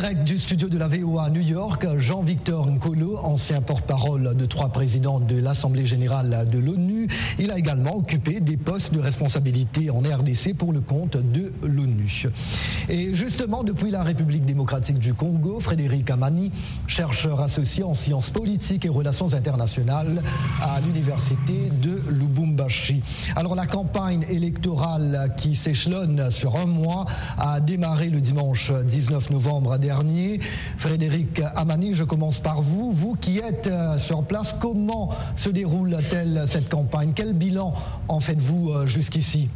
Direct du studio de la VOA à New York, Jean-Victor Nkolo, ancien porte-parole de trois présidents de l'Assemblée générale de l'ONU. Il a également occupé des postes de responsabilité en RDC pour le compte de l'ONU. Et justement, depuis la République démocratique du Congo, Frédéric Amani, chercheur associé en sciences politiques et relations internationales à l'université de Lubumbashi. Alors la campagne électorale qui s'échelonne sur un mois a démarré le dimanche 19 novembre Frédéric Amani, je commence par vous. Vous qui êtes euh, sur place, comment se déroule-t-elle cette campagne? Quel bilan en faites-vous euh, jusqu'ici?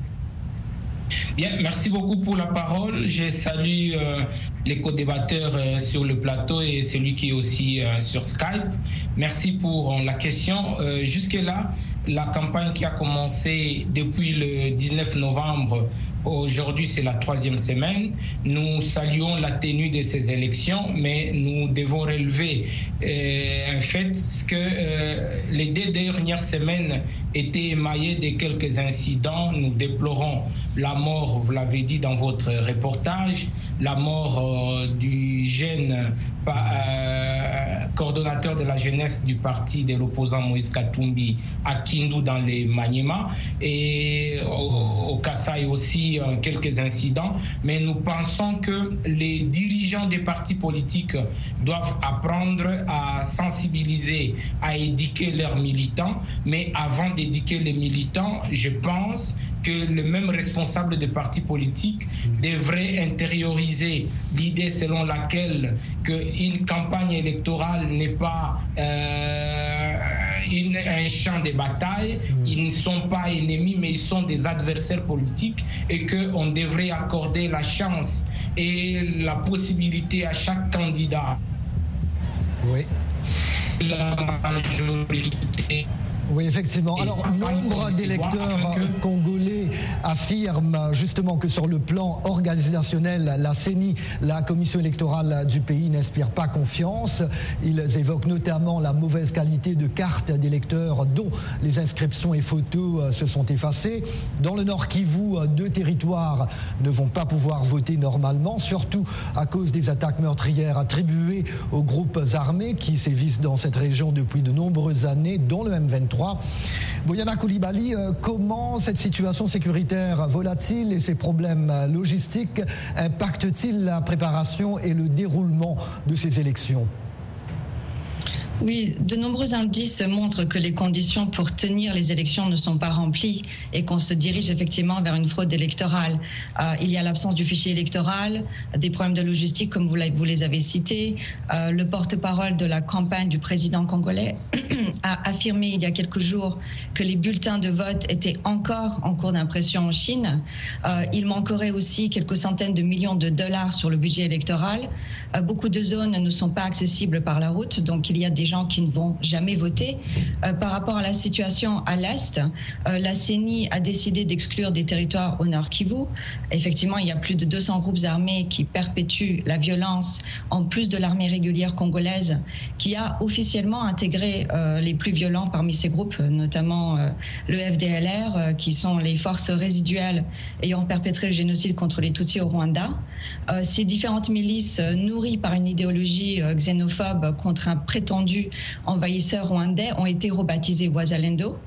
Bien, merci beaucoup pour la parole. Je salue euh, les co-débatteurs sur le plateau et celui qui est aussi sur Skype. Merci pour la question. Jusque-là, la campagne qui a commencé depuis le 19 novembre Aujourd'hui, c'est la troisième semaine. Nous saluons la tenue de ces élections, mais nous devons relever euh, un fait que euh, les deux dernières semaines étaient émaillées de quelques incidents. Nous déplorons la mort, vous l'avez dit dans votre reportage, la mort euh, du jeune coordonnateur de la jeunesse du parti de l'opposant Moïse Katumbi à Kindu dans les Maniema et au, au Kassai aussi quelques incidents, mais nous pensons que les dirigeants des partis politiques doivent apprendre à sensibiliser, à éduquer leurs militants, mais avant d'éduquer les militants, je pense que le même responsable des partis politiques devrait intérioriser l'idée selon laquelle une campagne électorale n'est pas euh, un champ de bataille, hmm. ils ne sont pas ennemis, mais ils sont des adversaires politiques et qu'on devrait accorder la chance et la possibilité à chaque candidat. Oui. La majorité oui, effectivement. Alors, nombre d'électeurs congolais affirment justement que sur le plan organisationnel, la CENI, la commission électorale du pays, n'inspire pas confiance. Ils évoquent notamment la mauvaise qualité de cartes d'électeurs dont les inscriptions et photos euh, se sont effacées. Dans le Nord Kivu, euh, deux territoires ne vont pas pouvoir voter normalement, surtout à cause des attaques meurtrières attribuées aux groupes armés qui sévissent dans cette région depuis de nombreuses années, dont le M23 Boyana Koulibaly, euh, comment cette situation sécuritaire volatile et ces problèmes logistiques impactent-ils la préparation et le déroulement de ces élections? Oui, de nombreux indices montrent que les conditions pour tenir les élections ne sont pas remplies et qu'on se dirige effectivement vers une fraude électorale. Euh, il y a l'absence du fichier électoral, des problèmes de logistique comme vous, les avez cités. Euh, le porte-parole de la campagne du président congolais a affirmé il y a quelques jours que les bulletins de vote étaient encore en cours d'impression en Chine. Euh, il manquerait aussi quelques centaines de millions de dollars sur le budget électoral. beaucoup de zones ne sont pas accessibles par la route, donc il y a des gens qui ne vont jamais voter. Euh, par rapport à la situation à l'Est, euh, la CENI a décidé d'exclure des territoires au Nord Kivu. Effectivement, il y a plus de 200 groupes armés qui perpétuent la violence, en plus de l'armée régulière congolaise, qui a officiellement intégré euh, les plus violents parmi ces groupes, notamment le FDLR, qui sont les forces résiduelles ayant perpétré le génocide contre les Tutsis au Rwanda. ces différentes milices nourries par une idéologie xénophobe contre un prétendu envahisseurs rwandais ont été rebaptisés Wazalendo.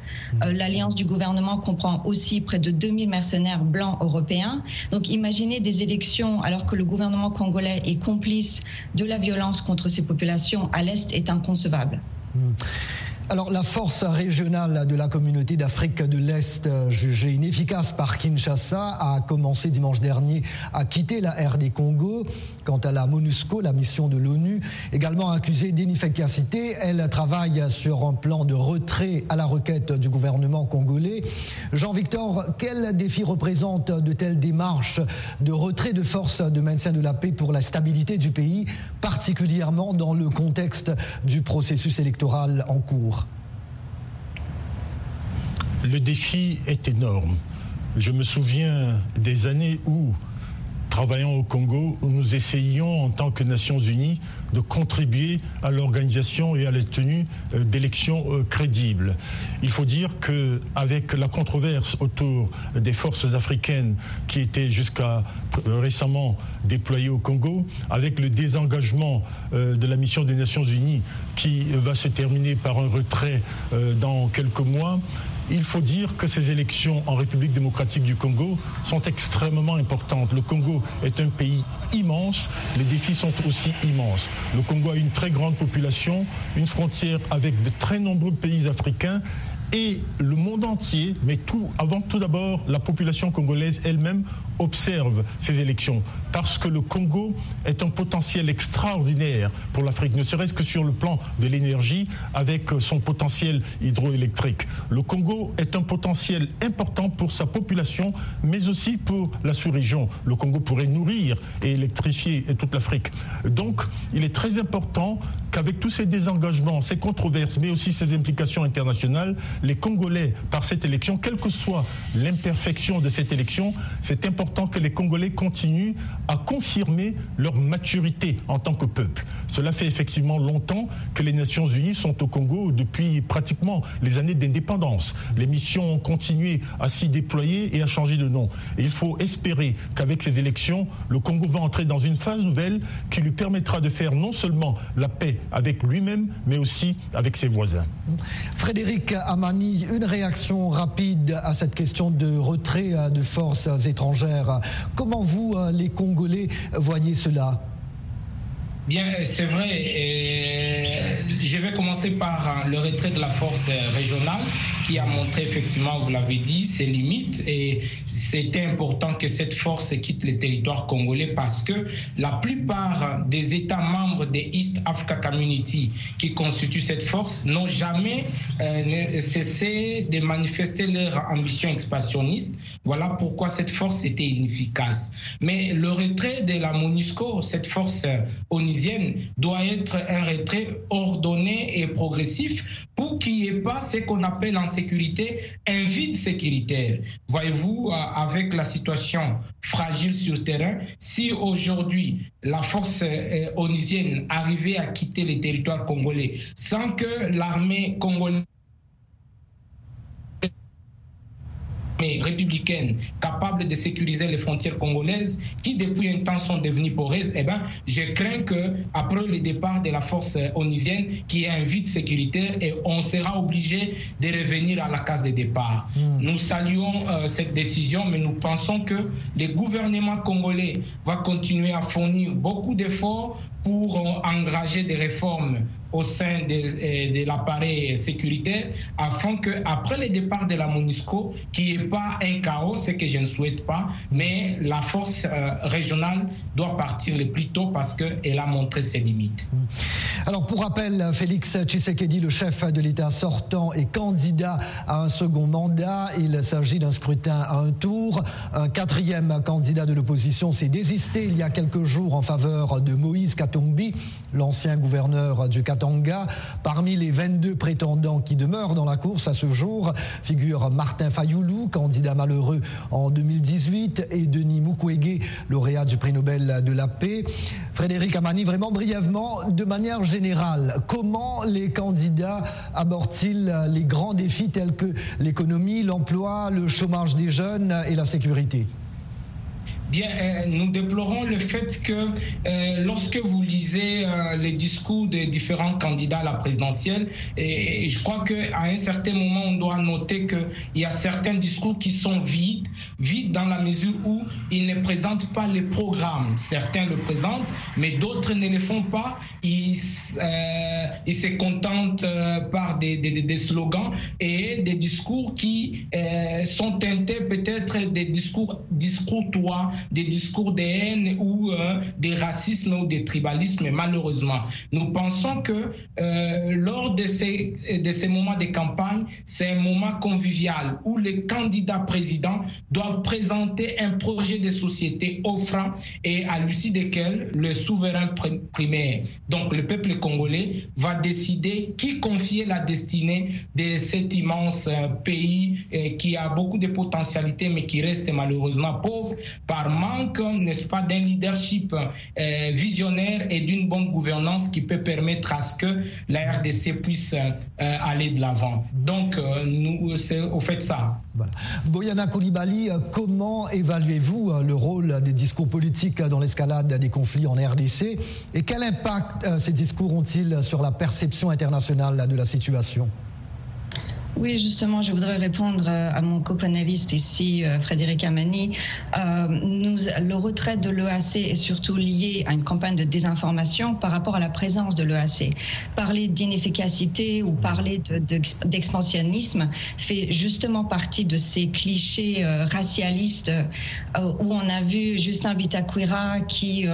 Euh, l'alliance du gouvernement comprend aussi près de 2000 mercenaires blancs européens. Donc imaginez des élections alors que le gouvernement congolais est complice de la violence contre ces populations à l'Est est inconcevable. Hmm. Alors la force régionale de la communauté d'Afrique de l'Est, euh, jugée inefficace par Kinshasa, a commencé dimanche dernier à quitter la RD Congo. Quant à la MONUSCO, la mission de l'ONU, également accusée d'inefficacité, elle travaille sur un plan de retrait à la requête du gouvernement congolais. Jean-Victor, quel défi représente de telles démarches de retrait de forces de maintien de la paix pour la stabilité du pays, particulièrement dans le contexte du processus électoral en cours? Le défi est énorme. Je me souviens des années où travaillant au Congo, nous essayons en tant que Nations Unies de contribuer à l'organisation et à la tenue euh, d'élections euh, crédibles. Il faut dire qu'avec la controverse autour des forces africaines qui étaient jusqu'à euh, récemment déployées au Congo, avec le désengagement de la mission des Nations Unies qui va se terminer par un retrait dans quelques mois, il faut dire que ces élections en République démocratique du Congo sont extrêmement importantes. Le Congo est un pays immense, les défis sont aussi immenses. Le Congo a une très grande population, une frontière avec de très nombreux pays africains et le monde entier, mais avant tout d'abord la population congolaise elle-même observe ces élections parce que le Congo est un potentiel extraordinaire pour l'Afrique, ne serait-ce que sur le plan de l'énergie avec son potentiel hydroélectrique. Le Congo est un potentiel important pour sa population, mais aussi pour la sous-région. Le Congo pourrait nourrir et électrifier toute l'Afrique. Donc, il est très important qu'avec tous ces désengagements, ces controverses, mais aussi ces implications internationales, les Congolais, par cette élection, quelle que soit l'imperfection de cette élection, c'est important que les Congolais continuent à confirmer leur maturité en tant que peuple. Cela fait effectivement longtemps que les Nations Unies sont au Congo depuis pratiquement les années d'indépendance. Les missions ont continué à s'y déployer et à changer de nom. Et il faut espérer qu'avec ces élections, le Congo va entrer dans une phase nouvelle qui lui permettra de faire non seulement la paix avec lui-même, mais aussi avec ses voisins. Frédéric Amani, une réaction rapide à cette question de retrait de forces étrangères. Comment vous, les Congolais, voyez cela? Bien, euh, c'est vrai. je vais commencer par euh, le retrait de la force euh, régionale qui a montré effectivement, vous l'avez dit, ses limites. Et c'était important que cette force quitte le territoire congolais parce que la plupart des États membres des East Africa Community qui constituent cette force n'ont jamais cessé de manifester leur ambition expansionniste. Voilà pourquoi cette force était inefficace. Mais le retrait de la MONUSCO, cette force doit être un retrait ordonné et progressif pour qu'il n'y ait pas ce qu'on appelle en sécurité un vide sécuritaire. Voyez-vous, euh, avec la situation fragile sur terrain, si aujourd'hui la force euh, onisienne arrivait à quitter les territoires congolais sans que l'armée congolaise républicaine capable de sécuriser les frontières congolaises qui depuis un temps sont devenues poreuses, eh ben, je crains que après le départ de la force onisienne, qui est un vide sécuritaire et on sera obligé de revenir à la case de départ. Hmm. Nous saluons euh, cette décision, mais nous pensons que le gouvernement congolais va continuer à fournir beaucoup d'efforts pour euh, engager des réformes au sein de, euh, de l'appareil sécuritaire afin que après le départ de la MONUSCO, qui n'est pas un chaos, ce que je ne souhaite pas, mais la force euh, régionale doit partir le plus tôt parce qu'elle a montré ses limites. Alors pour rappel, Félix Tshisekedi, le chef de l'État sortant, est candidat à un second mandat. Il s'agit d'un scrutin à un tour. Un quatrième candidat de l'opposition s'est désisté il y a quelques jours en faveur de Moïse Katumbi, l'ancien gouverneur du Parmi les 22 prétendants qui demeurent dans la course à ce jour figure Martin Fayoulou, candidat malheureux en 2018, et Denis Mukwege, lauréat du prix Nobel de la paix. Frédéric Amani, vraiment brièvement, de manière générale, comment les candidats abordent-ils les grands défis tels que l'économie, l'emploi, le chômage des jeunes et la sécurité? Bien, euh, nous déplorons le fait que euh, lorsque vous lisez euh, les discours des différents candidats à la présidentielle, et je crois qu'à un certain moment, on doit noter qu'il y a certains discours qui sont vides, vides dans la mesure où ils ne présentent pas les programmes. Certains le présentent, mais d'autres ne le font pas. Ils, se contentent par des, des, slogans et des discours qui sont teintés peut-être des discours discourtois des discours de haine ou euh, des racismes ou des tribalismes, malheureusement. Nous pensons que euh, lors de ces, de ces moments de campagne, c'est un moment convivial où les candidats présidents doivent présenter un projet de société offrant et à l'issue desquels le souverain primaire, donc le peuple congolais, va décider qui confier la destinée de cet immense euh, pays qui a beaucoup de potentialités mais qui reste malheureusement pauvre manque, n'est-ce pas, d'un leadership visionnaire et d'une bonne gouvernance qui peut permettre à ce que la RDC puisse aller de l'avant. Donc, nous, c'est au fait ça. Boyana Koulibaly, comment évaluez-vous le rôle des discours politiques dans l'escalade des conflits en RDC et quel impact ces discours ont-ils sur la perception internationale de la situation? Oui, justement, je voudrais répondre euh, à mon copanéliste ici, euh, Frédéric Amani. Euh, le retrait de l'EAC est surtout lié à une campagne de désinformation par rapport à la présence de l'EAC. Parler d'inefficacité ou parler d'expansionnisme fait justement partie de ces clichés racialistes où on a vu Justin Bitakwira qui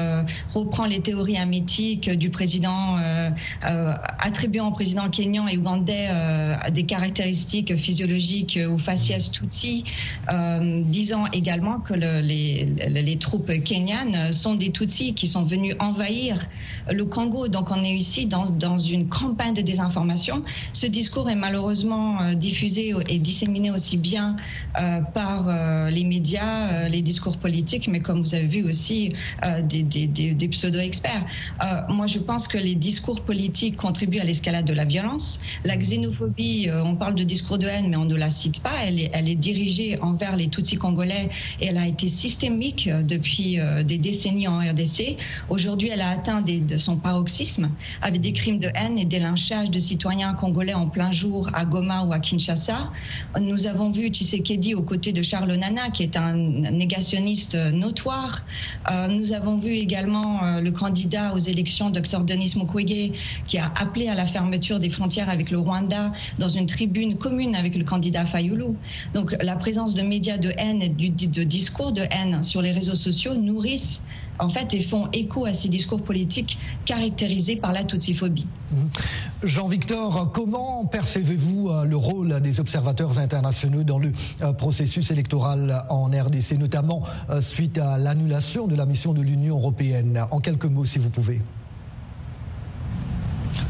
reprend les théories amétiques du président, attribuant au président kenyan et ougandais des caractéristiques physiologiques ou faciès Tutsi, euh, disant également que les, troupes kenyanes sont des Tutsis qui sont venus envahir le Congo. Donc on est ici dans, dans une campagne de désinformation. Ce discours est malheureusement euh, diffusé et disséminé aussi bien euh, par les médias, les discours politiques, mais comme vous avez vu aussi des, des, des pseudo-experts. moi, je pense que les discours politiques contribuent à l'escalade de la violence. La xénophobie, on parle de discours de haine, mais on ne la cite pas. Elle est, dirigée envers les Tutsis congolais et elle a été systémique euh, depuis euh, des décennies en RDC. Aujourd'hui, elle a atteint de son paroxysme avec des crimes de haine et des lynchages de citoyens congolais en plein jour à Goma ou à Kinshasa. Nous avons vu Tshisekedi aux côtés de Charles Nana, qui est un négationniste notoire. Euh, nous avons vu également le candidat aux élections, Dr Denis Mukwege, qui a appelé à la fermeture des frontières avec le Rwanda dans une tribune commune avec le candidat Fayoulou. Donc la présence de médias de haine et de discours de haine sur les réseaux sociaux nourrissent en fait et font écho à ces discours politiques caractérisés par la toutiphobie. Mmh. Jean-Victor, comment percevez-vous euh, le rôle des observateurs internationaux dans le euh, processus électoral en RDC, notamment euh, suite à l'annulation de la mission de l'Union européenne? En quelques mots, si vous pouvez.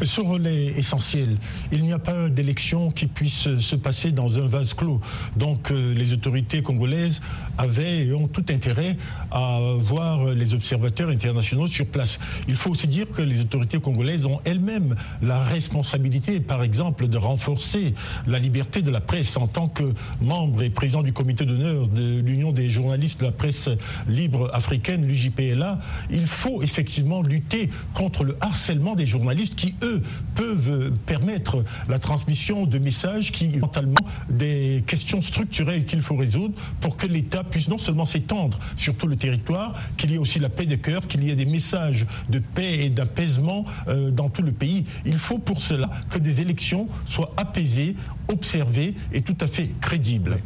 Ce relais essentiel, il n'y a pas d'élection qui puisse se passer dans un vase clos. Donc euh, les autorités congolaises avaient et ont tout intérêt à voir les observateurs internationaux sur place. Il faut aussi dire que les autorités congolaises ont elles-mêmes la responsabilité, par exemple, de renforcer la liberté de la presse en tant que membre et président du comité d'honneur de l'Union des journalistes de la presse libre africaine, l'UJPLA. Il faut effectivement lutter contre le harcèlement des journalistes qui, eux, peuvent permettre la transmission de messages qui, mentalement, des questions structurelles qu'il faut résoudre pour que l'État puisse non seulement s'étendre sur tout le territoire, qu'il y ait aussi la paix de cœur, qu'il y ait des messages de paix et d'apaisement euh, dans tout le pays. Il faut pour cela que des élections soient apaisées, observées et tout à fait crédibles.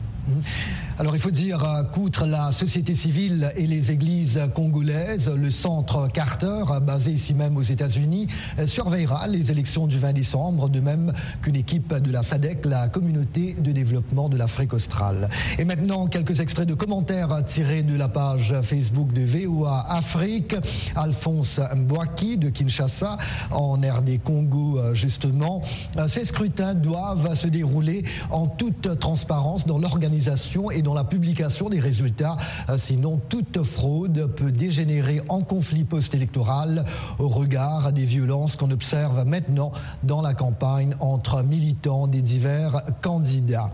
Alors il faut dire euh, qu'outre la société civile et les églises congolaises, le centre Carter, basé ici même aux États-Unis, euh, surveillera les élections du 20 décembre, de même qu'une équipe de la SADC, la communauté de développement de l'Afrique australe. Et maintenant, quelques extraits de commentaires tirés de la page Facebook de VOA Afrique. Alphonse Mbouaki de Kinshasa, en RD Congo euh, justement. Ces scrutins doivent se dérouler en toute transparence dans l'organisation et dans la publication des résultats. Euh, sinon, toute fraude peut dégénérer en conflit post-électoral au regard des violences qu'on observe maintenant dans la campagne entre militants des divers candidats.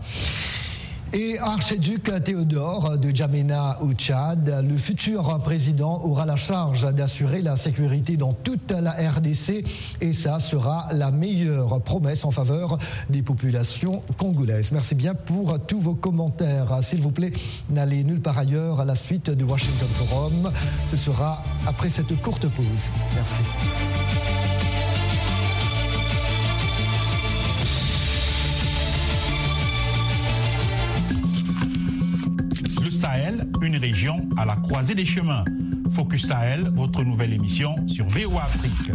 Et archiduc Théodore de Djamena au Tchad, le futur président aura la charge d'assurer la sécurité dans toute la RDC et ça sera la meilleure promesse en faveur des populations congolaises. Merci bien pour tous vos commentaires. S'il vous plaît, n'allez nulle part ailleurs à la suite du Washington Forum. Ce sera après cette courte pause. Merci. Une région à la croisée des chemins. Focus Sahel, votre nouvelle émission sur VOA Afrique.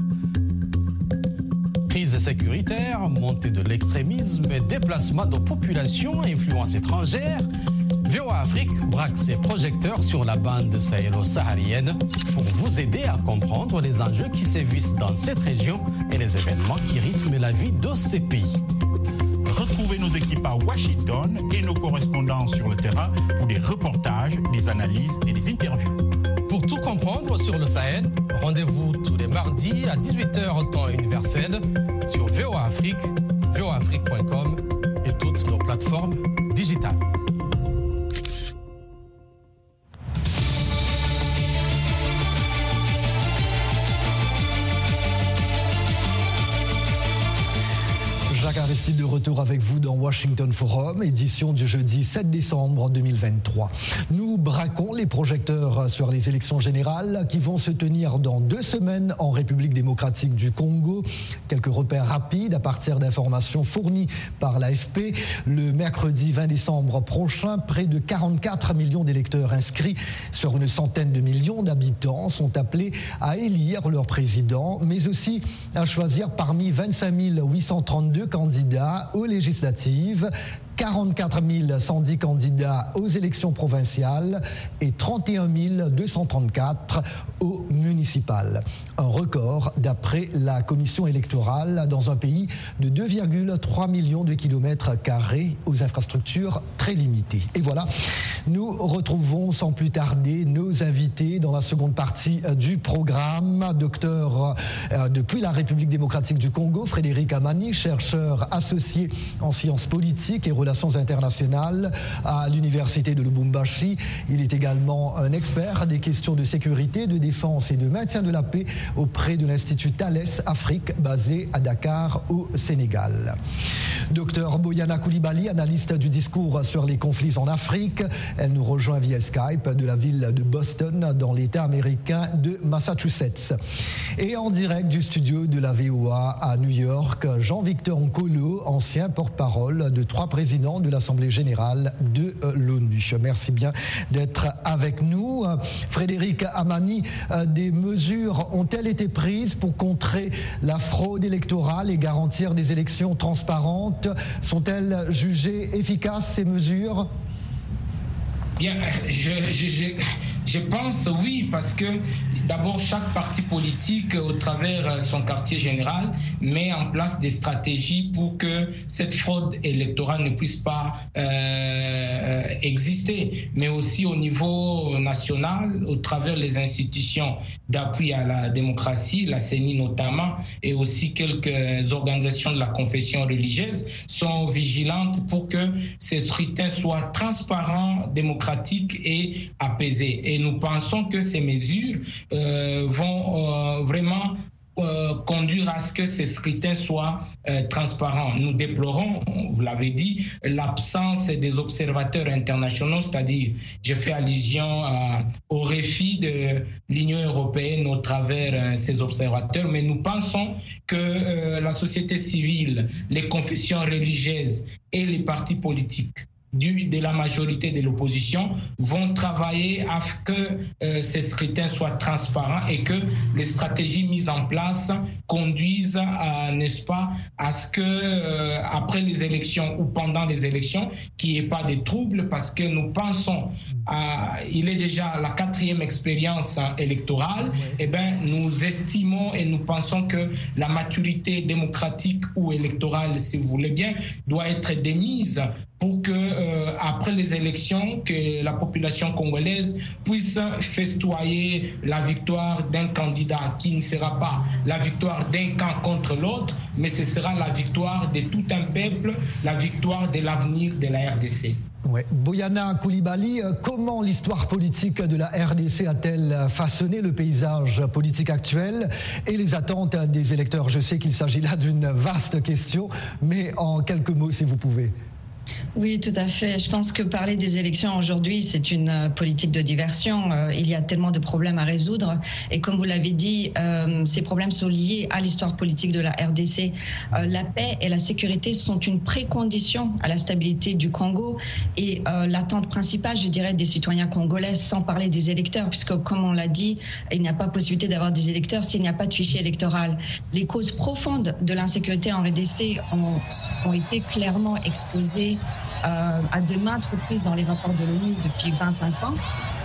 Crise sécuritaire, montée de l'extrémisme, déplacement de populations, influence étrangère. VOA Afrique braque ses projecteurs sur la bande sahélo-saharienne pour vous aider à comprendre les enjeux qui sévissent dans cette région et les événements qui rythment la vie de ces pays À Washington et nos correspondants sur le terrain pour des reportages, des analyses et des interviews. Pour tout comprendre sur le Sahel, rendez-vous tous les mardis à 18h temps universel sur VOA Afrique, voaafrique.com et toutes nos plateformes digitales. Washington Forum, édition du jeudi 7 décembre 2023. Nous braquons les projecteurs sur les élections générales qui vont se tenir dans deux semaines en République démocratique du Congo. Quelques repères rapides à partir d'informations fournies par l'AFP. Le mercredi 20 décembre prochain, près de 44 millions d'électeurs inscrits sur une centaine de millions d'habitants sont appelés à élire leur président, mais aussi à choisir parmi 25 832 candidats aux législatives precisa 44 110 candidats aux élections provinciales et 31 234 aux municipales. Un record d'après la commission électorale dans un pays de 2,3 millions de kilomètres carrés aux infrastructures très limitées. Et voilà, nous retrouvons sans plus tarder nos invités dans la seconde partie du programme. Docteur euh, depuis la République démocratique du Congo, Frédéric Amani, chercheur associé en sciences politiques et relations internationales à l'université de Lubumbashi. Il est également un expert des questions de sécurité, de défense et de maintien de la paix auprès de l'Institut Thales Afrique basé à Dakar au Sénégal. Docteur Boyana Koulibaly, analyste du discours sur les conflits en Afrique. Elle nous rejoint via Skype de la ville de Boston dans l'État américain de Massachusetts. Et en direct du studio de la VOA à New York, Jean-Victor Nkolo, ancien porte-parole de trois présidents de l'Assemblée générale de euh, l'ONU. Merci bien d'être avec nous. Frédéric Amani, euh, des mesures ont-elles été prises pour contrer la fraude électorale et garantir des élections transparentes? Sont-elles jugées efficaces, ces mesures? Bien, je, je pense oui, parce que d'abord, chaque parti politique, au travers son quartier général, met en place des stratégies pour que cette fraude électorale ne puisse pas euh, exister, mais aussi au niveau national, au travers les institutions d'appui à la démocratie, la CENI notamment, et aussi quelques organisations de la confession religieuse sont vigilantes pour que ces scrutins soient transparents, démocratiques et apaisés. Et nous pensons que ces mesures euh, vont euh, vraiment euh, conduire à ce que ces scrutins soient transparents. Nous déplorons, vous l'avez dit, l'absence des observateurs internationaux, c'est-à-dire, je fais allusion au réfi de l'Union européenne au travers ces observateurs, mais nous pensons que la société civile, les confessions religieuses et les partis politiques du, de la majorité de l'opposition vont travailler à ce que euh, ces scrutins soient transparents et que les stratégies mises en place conduisent, n'est-ce pas, à ce que euh, après les élections ou pendant les élections, qu'il n'y ait pas de troubles parce que nous pensons, à, il est déjà la quatrième expérience électorale, et eh ben nous estimons et nous pensons que la maturité démocratique ou électorale, si vous voulez bien, doit être démise pour que euh, après les élections, que la population congolaise puisse festoyer la victoire d'un candidat qui ne sera pas la victoire d'un camp contre l'autre, mais ce sera la victoire de tout un peuple, la victoire de l'avenir de la RDC. Boyana Koulibaly, euh, comment l'histoire politique de la RDC a-t-elle façonné le paysage politique actuel et les attentes des électeurs? Je sais qu'il s'agit là d'une vaste question, mais en quelques mots, si vous pouvez. Oui, tout à fait. Je pense que parler des élections aujourd'hui, c'est une euh, politique de diversion. Euh, il y a tellement de problèmes à résoudre. Et comme vous l'avez dit, euh, ces problèmes sont liés à l'histoire politique de la RDC. la paix et la sécurité sont une précondition à la stabilité du Congo et l'attente principale, je dirais, des citoyens congolais, sans parler des électeurs, puisque comme on l'a dit, il n'y a pas possibilité d'avoir des électeurs s'il n'y a pas de fichier électoral. Les causes profondes de l'insécurité en RDC ont, ont été clairement exposées euh, à de maintes reprises dans les rapports de l'ONU depuis 25 ans.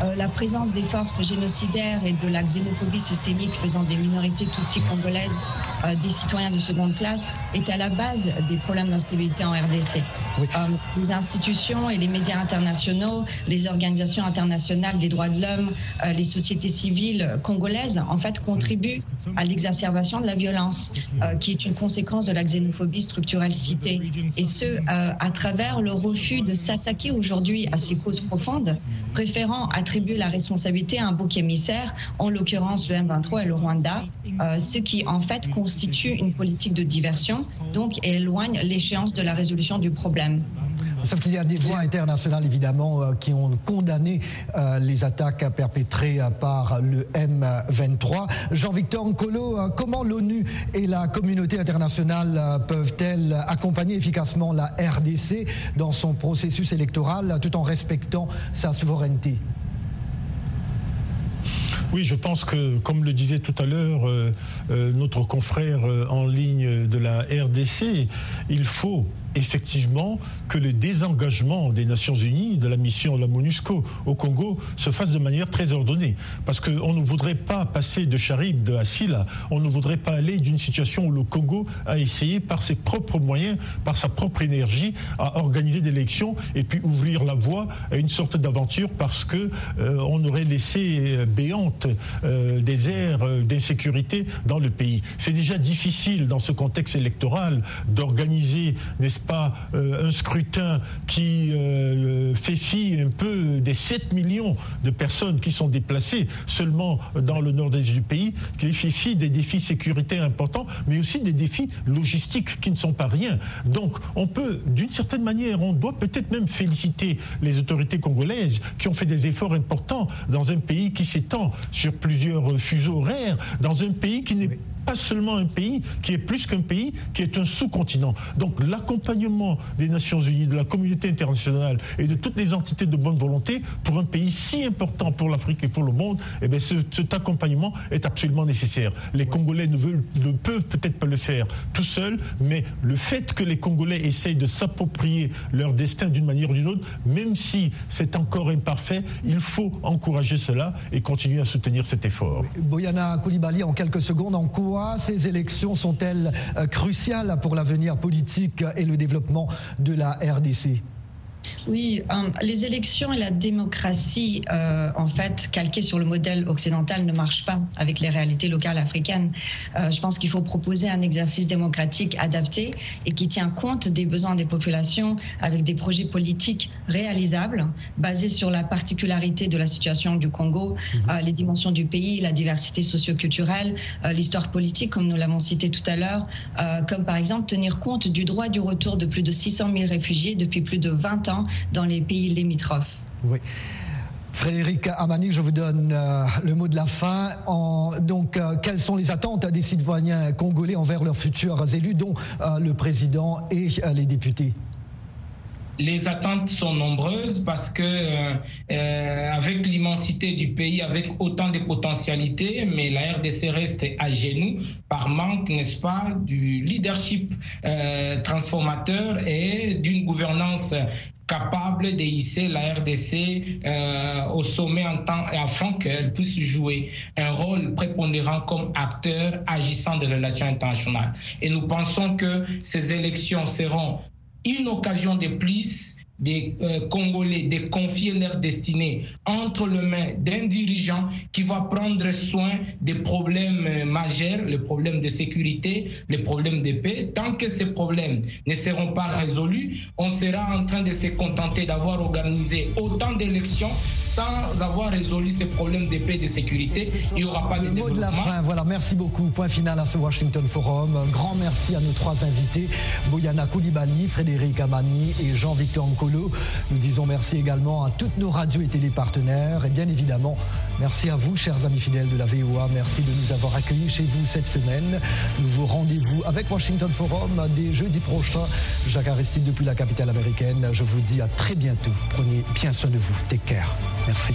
Euh, la présence des forces génocidaires et de la xénophobie systémique faisant des minorités tutsi congolaises des citoyens de seconde classe est à la base des problèmes d'instabilité en RDC. les institutions et les médias internationaux, les organisations internationales des droits de l'homme, les sociétés civiles congolaises, en fait, contribuent à l'exacerbation de la violence, qui est une conséquence de la xénophobie structurelle citée. Et ce, à travers le refus de s'attaquer aujourd'hui à ces causes profondes, préférant attribuer la responsabilité à un bouc émissaire, en l'occurrence le M23 et le Rwanda, euh, ce qui en fait constitue une politique de diversion, donc éloigne l'échéance de la résolution du problème. Sauf qu'il y a des voix internationales, évidemment, euh, qui ont condamné euh, les attaques perpétrées par le M23. Jean-Victor Nkolo, comment l'ONU et la communauté internationale peuvent-elles accompagner efficacement la RDC dans son processus électoral tout en respectant sa souveraineté? Oui, je pense que, comme le disait tout à l'heure euh, euh, notre confrère euh, en ligne de la RDC, il faut effectivement que le désengagement des Nations Unies, de la mission la MONUSCO au Congo, se fasse de manière très ordonnée. Parce qu'on ne voudrait pas passer de Charib à Silla, on ne voudrait pas aller d'une situation où le Congo a essayé par ses propres moyens, par sa propre énergie, à organiser des élections et puis ouvrir la voie à une sorte d'aventure parce que euh, on aurait laissé béante euh, des airs euh, d'insécurité dans le pays. C'est déjà difficile dans ce contexte électoral d'organiser, n'est-ce pas euh, un scrutin qui euh, fait fi un peu des 7 millions de personnes qui sont déplacées seulement dans le nord-est du pays, qui fait fi des défis sécuritaires importants, mais aussi des défis logistiques qui ne sont pas rien. Donc on peut, d'une certaine manière, on doit peut-être même féliciter les autorités congolaises qui ont fait des efforts importants dans un pays qui s'étend sur plusieurs fuseaux horaires, dans un pays qui n'est pas seulement un pays qui est plus qu'un pays, qui est un sous-continent. Donc l'accompagnement des Nations Unies, de la communauté internationale et de toutes les entités de bonne volonté pour un pays si important pour l'Afrique et pour le monde, eh bien, cet accompagnement est absolument nécessaire. Les Congolais ne, veulent, ne peuvent peut-être pas le faire tout seuls, mais le fait que les Congolais essayent de s'approprier leur destin d'une manière ou d'une autre, même si c'est encore imparfait, il faut encourager cela et continuer à soutenir cet effort. Boyana Koulibaly, en quelques secondes, en cours ces élections sont-elles euh, cruciales pour l'avenir politique et le développement de la RDC oui, euh, les élections et la démocratie, euh, en fait, calquées sur le modèle occidental, ne marchent pas avec les réalités locales africaines. Euh, je pense qu'il faut proposer un exercice démocratique adapté et qui tient compte des besoins des populations avec des projets politiques réalisables, basés sur la particularité de la situation du Congo, mhm. les dimensions du pays, la diversité socioculturelle, l'histoire politique, comme nous l'avons cité tout à l'heure, comme par exemple tenir compte du droit du retour de plus de 600 000 réfugiés depuis plus de 20 ans dans les pays limitrophes. Oui. Frédéric Amani, je vous donne euh, le mot de la fin. donc, euh, quelles sont les attentes des citoyens congolais envers leurs futurs élus, dont euh, le président et les députés? Les attentes sont nombreuses parce que euh, euh, avec l'immensité du pays, avec autant de potentialités, mais la RDC reste à genoux par manque, n'est-ce pas, du leadership euh, transformateur et d'une gouvernance capable de la RDC au sommet en temps et afin qu'elle puisse jouer un rôle prépondérant comme acteur agissant des relations internationales. Et nous pensons que ces élections seront une occasion de plus des euh, Congolais de confier leur destinée entre les mains d'un dirigeant qui va prendre soin des problèmes euh, majeurs, les problèmes de sécurité, les problèmes de paix. Tant que ces problèmes ne seront pas résolus, on sera en train de se contenter d'avoir organisé autant d'élections sans avoir résolu ces problèmes de paix et de sécurité. Il n'y aura pas de développement. De la fin, voilà, merci beaucoup. Point final à ce Washington Forum. Un grand merci à nos trois invités, Boyana Koulibaly, Frédéric Amani et Jean-Victor nous disons merci également à toutes nos radios et télépartenaires et bien évidemment, merci à vous, chers amis fidèles de la VOA. Merci de nous avoir accueillis chez vous cette semaine. Nous vous rendez-vous avec Washington Forum dès jeudi prochain. Jacques Aristide depuis la capitale américaine. Je vous dis à très bientôt. Prenez bien soin de vous. Take care. Merci.